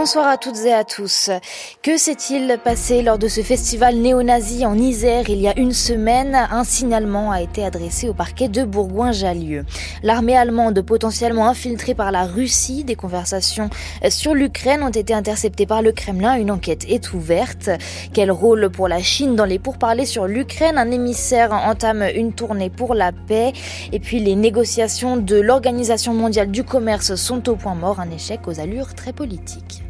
Bonsoir à toutes et à tous. Que s'est-il passé lors de ce festival néo-nazi en Isère il y a une semaine? Un signalement a été adressé au parquet de Bourgoin-Jallieu. L'armée allemande potentiellement infiltrée par la Russie, des conversations sur l'Ukraine ont été interceptées par le Kremlin. Une enquête est ouverte. Quel rôle pour la Chine dans les pourparlers sur l'Ukraine? Un émissaire entame une tournée pour la paix. Et puis les négociations de l'Organisation mondiale du commerce sont au point mort. Un échec aux allures très politiques.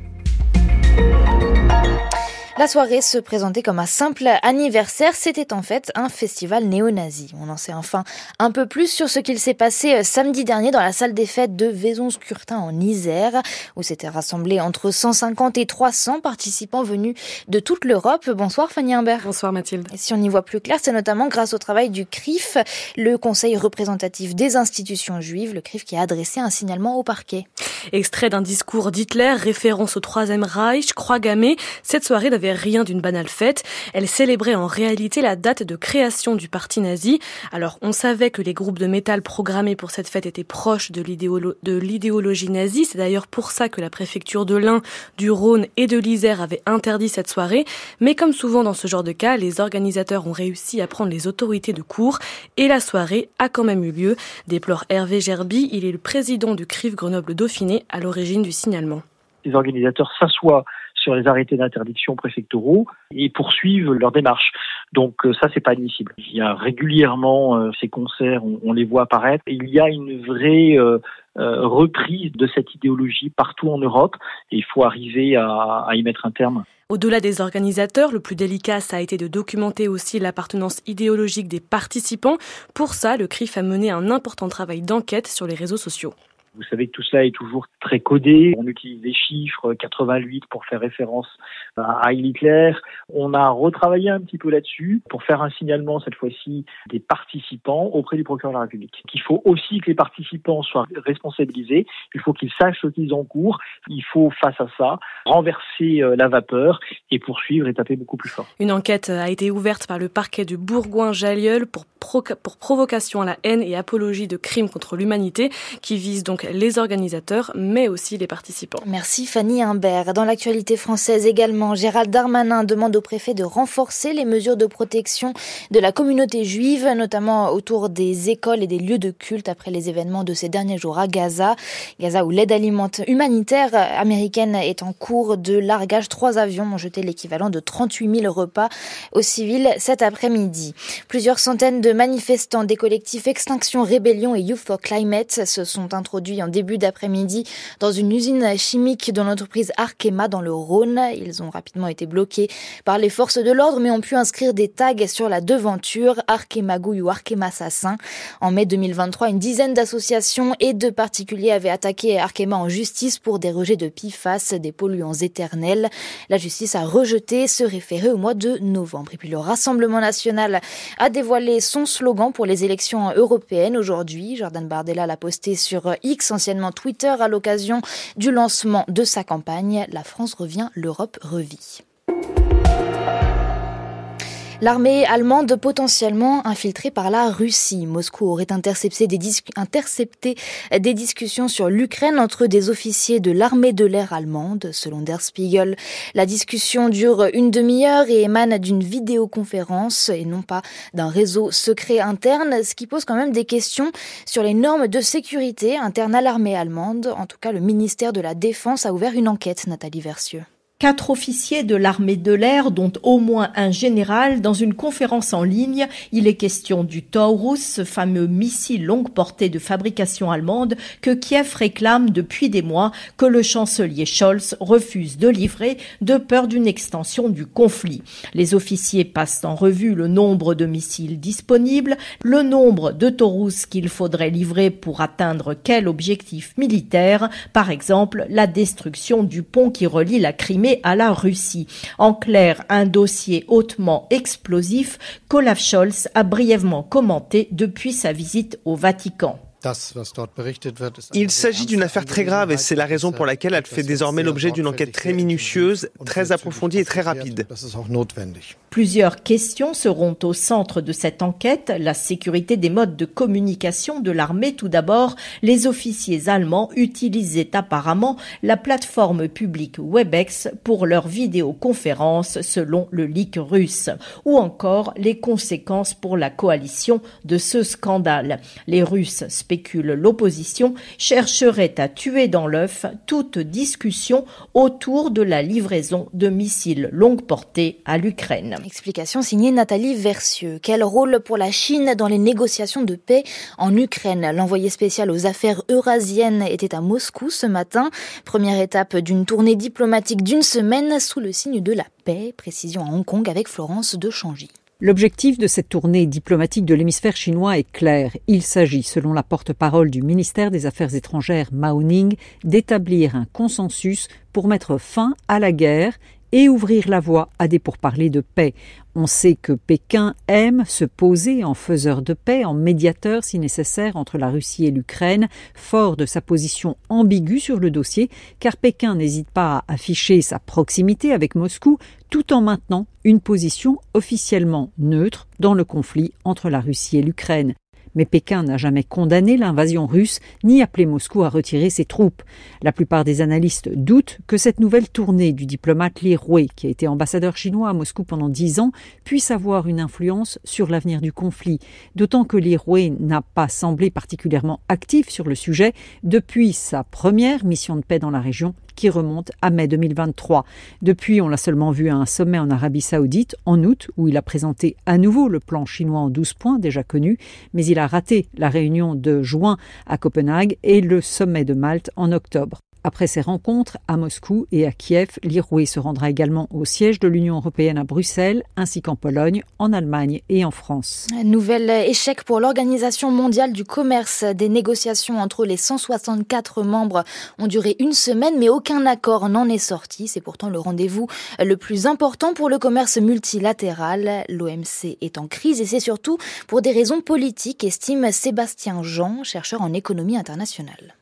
Thank you. La soirée se présentait comme un simple anniversaire, c'était en fait un festival néo-nazi. On en sait enfin un peu plus sur ce qu'il s'est passé euh, samedi dernier dans la salle des fêtes de Vaison-Scurtin en Isère, où s'étaient rassemblés entre 150 et 300 participants venus de toute l'Europe. Bonsoir Fanny Imbert. Bonsoir Mathilde. Et si on y voit plus clair, c'est notamment grâce au travail du CRIF, le Conseil représentatif des institutions juives, le CRIF qui a adressé un signalement au parquet. Extrait d'un discours d'Hitler, référence au Troisième Reich, croix gammée, cette soirée n'avait rien d'une banale fête. Elle célébrait en réalité la date de création du parti nazi. Alors, on savait que les groupes de métal programmés pour cette fête étaient proches de l'idéologie nazie. C'est d'ailleurs pour ça que la préfecture de l'Ain, du Rhône et de l'Isère avait interdit cette soirée. Mais comme souvent dans ce genre de cas, les organisateurs ont réussi à prendre les autorités de cours et la soirée a quand même eu lieu, déplore Hervé Gerby. Il est le président du CRIF Grenoble-Dauphiné à l'origine du signalement. Les organisateurs s'assoient sur les arrêtés d'interdiction préfectoraux et poursuivent leur démarche. Donc euh, ça, c'est pas admissible. Il y a régulièrement euh, ces concerts, on, les voit apparaître. il y a une vraie euh, reprise de cette idéologie partout en Europe et il faut arriver à, à y mettre un terme. Au-delà des organisateurs, le plus délicat, ça a été de documenter aussi l'appartenance idéologique des participants. Pour ça, le CRIF a mené un important travail d'enquête sur les réseaux sociaux. Vous savez que tout cela est toujours très codé. On utilise des chiffres 88 pour faire référence à Hitler. On a retravaillé un petit peu là-dessus pour faire un signalement cette fois-ci des participants auprès du procureur de la République. Il faut aussi que les participants soient responsabilisés. Il faut qu'ils sachent ce qu'ils encourent. Il faut face à ça renverser euh, la vapeur et poursuivre et taper beaucoup plus fort. Une enquête a été ouverte par le parquet de Bourgoin-Jallieu pour, pour provocation à la haine et apologie de crimes contre l'humanité qui vise donc les organisateurs, mais aussi les participants. Merci Fanny Imbert. Dans l'actualité française également, Gérald Darmanin demande au préfet de renforcer les mesures de protection de la communauté juive, notamment autour des écoles et des lieux de culte après les événements de ces derniers jours à Gaza. Gaza où l'aide alimentaire humanitaire américaine est en cours de largage. Trois avions ont jeté l'équivalent de 38 000 repas aux civils cet après-midi. Plusieurs centaines de manifestants des collectifs Extinction Rébellion et Youth for Climate se sont introduits en début d'après-midi dans une usine chimique de l'entreprise Arkema dans le Rhône. Ils ont rapidement été bloqués par les forces de l'ordre mais ont pu inscrire des tags sur la devanture Arkema Gouille ou Arkema Assassin. En mai 2023, une dizaine d'associations et de particuliers avaient attaqué Arkema en justice pour des rejets de PFAS, des polluants éternels. La justice a rejeté ce référé au mois de novembre. Et puis le Rassemblement national a dévoilé son slogan pour les élections européennes aujourd'hui. Jordan Bardella l'a posté sur X anciennement Twitter, à l'occasion du lancement de sa campagne La France revient, l'Europe revit. L'armée allemande potentiellement infiltrée par la Russie. Moscou aurait intercepté des, discussions sur l'Ukraine entre des officiers de l'armée de l'air allemande, selon Der Spiegel. La discussion dure une demi-heure et émane d'une vidéoconférence et non pas d'un réseau secret interne, ce qui pose quand même des questions sur les normes de sécurité internes à l'armée allemande. En tout cas, le ministère de la Défense a ouvert une enquête, Nathalie Versieux quatre officiers de l'armée de l'air, dont au moins un général, dans une conférence en ligne. Il est question du Taurus, ce fameux missile longue portée de fabrication allemande que Kiev réclame depuis des mois, que le chancelier Scholz refuse de livrer de peur d'une extension du conflit. Les officiers passent en revue le nombre de missiles disponibles, le nombre de Taurus qu'il faudrait livrer pour atteindre quel objectif militaire, par exemple la destruction du pont qui relie la Crimée à la Russie. En clair, un dossier hautement explosif qu'Olaf Scholz a brièvement commenté depuis sa visite au Vatican. Il s'agit d'une affaire très grave et c'est la raison pour laquelle elle fait désormais l'objet d'une enquête très minutieuse, très approfondie et très rapide. Plusieurs questions seront au centre de cette enquête. La sécurité des modes de communication de l'armée tout d'abord. Les officiers allemands utilisaient apparemment la plateforme publique Webex pour leurs vidéoconférences selon le leak russe. Ou encore les conséquences pour la coalition de ce scandale. Les Russes spéculent l'opposition chercherait à tuer dans l'œuf toute discussion autour de la livraison de missiles longue portée à l'Ukraine. Explication signée Nathalie Versieux. Quel rôle pour la Chine dans les négociations de paix en Ukraine? L'envoyé spécial aux affaires eurasiennes était à Moscou ce matin. Première étape d'une tournée diplomatique d'une semaine sous le signe de la paix. Précision à Hong Kong avec Florence de Changy. L'objectif de cette tournée diplomatique de l'hémisphère chinois est clair. Il s'agit, selon la porte-parole du ministère des Affaires étrangères Mao Ning, d'établir un consensus pour mettre fin à la guerre et ouvrir la voie à des pourparlers de paix. On sait que Pékin aime se poser en faiseur de paix, en médiateur si nécessaire entre la Russie et l'Ukraine, fort de sa position ambiguë sur le dossier, car Pékin n'hésite pas à afficher sa proximité avec Moscou tout en maintenant une position officiellement neutre dans le conflit entre la Russie et l'Ukraine mais Pékin n'a jamais condamné l'invasion russe ni appelé Moscou à retirer ses troupes. La plupart des analystes doutent que cette nouvelle tournée du diplomate Li Rui, qui a été ambassadeur chinois à Moscou pendant dix ans, puisse avoir une influence sur l'avenir du conflit, d'autant que Li Rui n'a pas semblé particulièrement actif sur le sujet depuis sa première mission de paix dans la région qui remonte à mai 2023. Depuis, on l'a seulement vu à un sommet en Arabie saoudite en août, où il a présenté à nouveau le plan chinois en 12 points déjà connu, mais il a raté la réunion de juin à Copenhague et le sommet de Malte en octobre. Après ces rencontres à Moscou et à Kiev, l'Iroué se rendra également au siège de l'Union européenne à Bruxelles, ainsi qu'en Pologne, en Allemagne et en France. Nouvel échec pour l'Organisation mondiale du commerce. Des négociations entre les 164 membres ont duré une semaine, mais aucun accord n'en est sorti. C'est pourtant le rendez-vous le plus important pour le commerce multilatéral. L'OMC est en crise et c'est surtout pour des raisons politiques, estime Sébastien Jean, chercheur en économie internationale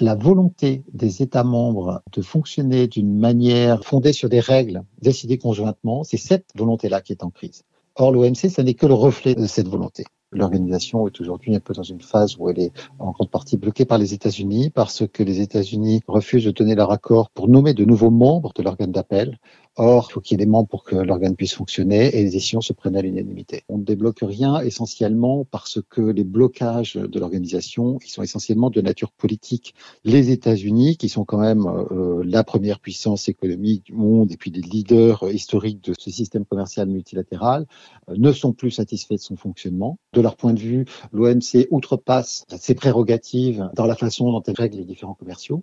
la volonté des États membres de fonctionner d'une manière fondée sur des règles décidées conjointement, c'est cette volonté-là qui est en crise. Or, l'OMC, ce n'est que le reflet de cette volonté. L'organisation est aujourd'hui un peu dans une phase où elle est en grande partie bloquée par les États-Unis parce que les États-Unis refusent de donner leur accord pour nommer de nouveaux membres de l'organe d'appel. Or, il faut qu'il y ait des membres pour que l'organe puisse fonctionner et les décisions se prennent à l'unanimité. On ne débloque rien essentiellement parce que les blocages de l'organisation, ils sont essentiellement de nature politique. Les États-Unis, qui sont quand même euh, la première puissance économique du monde et puis les leaders historiques de ce système commercial multilatéral, euh, ne sont plus satisfaits de son fonctionnement. De leur point de vue, l'OMC outrepasse ses prérogatives dans la façon dont elle règle les différents commerciaux.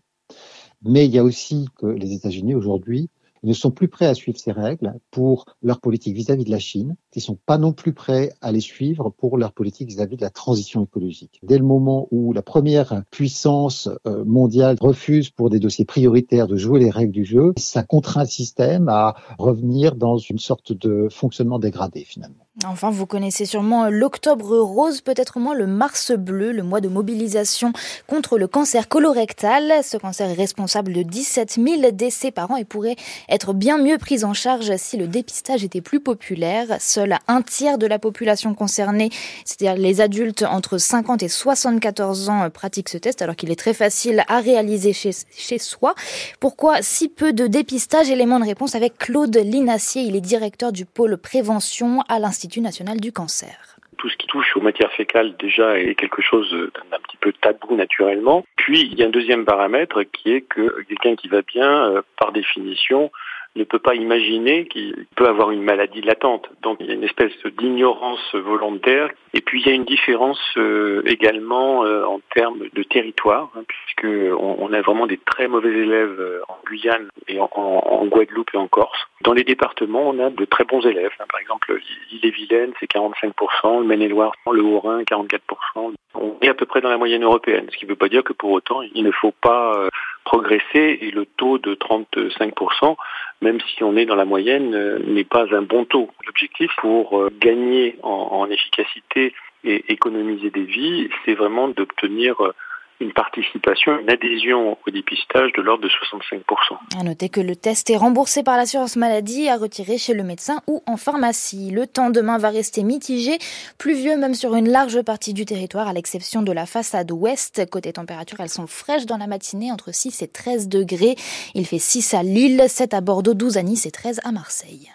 Mais il y a aussi que les États-Unis aujourd'hui ne sont plus prêts à suivre ces règles pour leur politique vis-à-vis de la Chine, ils sont pas non plus prêts à les suivre pour leur politique vis-à-vis de la transition écologique. Dès le moment où la première puissance euh, mondiale refuse pour des dossiers prioritaires de jouer les règles du jeu, ça contraint le système à revenir dans une sorte de fonctionnement dégradé finalement. Enfin, vous connaissez sûrement l'octobre rose, peut-être moins le mars bleu, le mois de mobilisation contre le cancer colorectal. Ce cancer est responsable de 17 000 décès par an et pourrait être bien mieux pris en charge si le dépistage était plus populaire. Seul un tiers de la population concernée, c'est-à-dire les adultes entre 50 et 74 ans, pratiquent ce test alors qu'il est très facile à réaliser chez, chez soi. Pourquoi si peu de dépistage? Élément de réponse avec Claude Linassier. Il est directeur du pôle prévention à l'Institut national du cancer tout ce qui touche aux matières fécales déjà est quelque chose d'un petit peu tabou naturellement. Puis il y a un deuxième paramètre qui est que quelqu'un qui va bien, euh, par définition, ne peut pas imaginer qu'il peut avoir une maladie latente. Donc il y a une espèce d'ignorance volontaire. Et puis il y a une différence euh, également euh, en termes de territoire, hein, puisque on, a vraiment des très mauvais élèves euh, en Guyane et en, en, Guadeloupe et en Corse. Dans les départements, on a de très bons élèves. Hein. Par exemple, l'île-et-Vilaine, c'est 45%, le Maine-et-Loire, le Haut-Rhin, 44%. On est à peu près dans la moyenne européenne, ce qui ne veut pas dire que pour autant, il ne faut pas progresser et le taux de 35%, même si on est dans la moyenne, euh, n'est pas un bon taux. L'objectif pour euh, gagner en, efficacité et économiser des vies, c'est vraiment d'obtenir euh, une participation, une adhésion au dépistage de l'ordre de 65%. À noter que le test est remboursé par l'assurance maladie à retirer chez le médecin ou en pharmacie. Le temps demain va rester mitigé, pluvieux même sur une large partie du territoire à l'exception de la façade ouest. Côté température, elles sont fraîches dans la matinée entre 6 et 13 degrés. Il fait 6 à Lille, 7 à Bordeaux, 12 à Nice et 13 à Marseille.